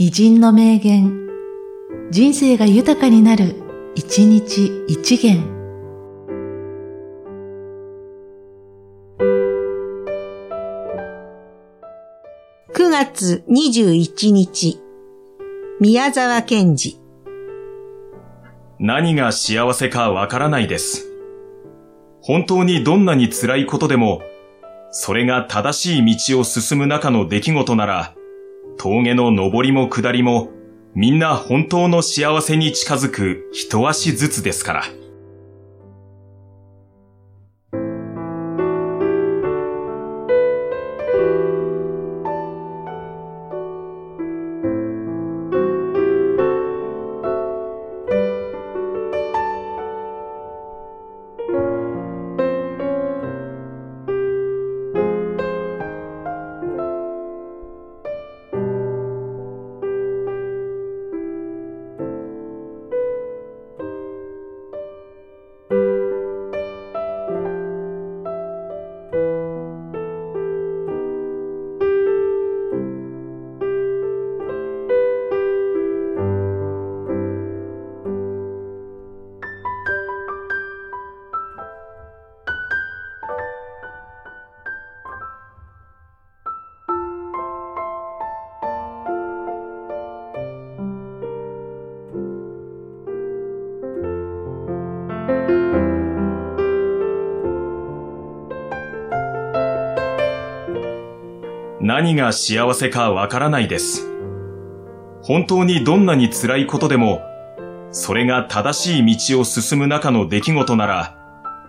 偉人の名言、人生が豊かになる、一日一元。9月21日、宮沢賢治。何が幸せかわからないです。本当にどんなに辛いことでも、それが正しい道を進む中の出来事なら、峠の上りも下りも、みんな本当の幸せに近づく一足ずつですから。何が幸せかわからないです。本当にどんなに辛いことでも、それが正しい道を進む中の出来事なら、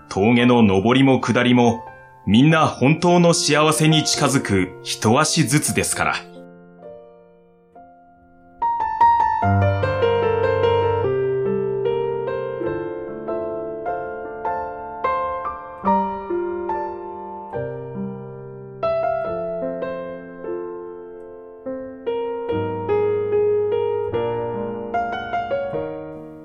峠の上りも下りも、みんな本当の幸せに近づく一足ずつですから。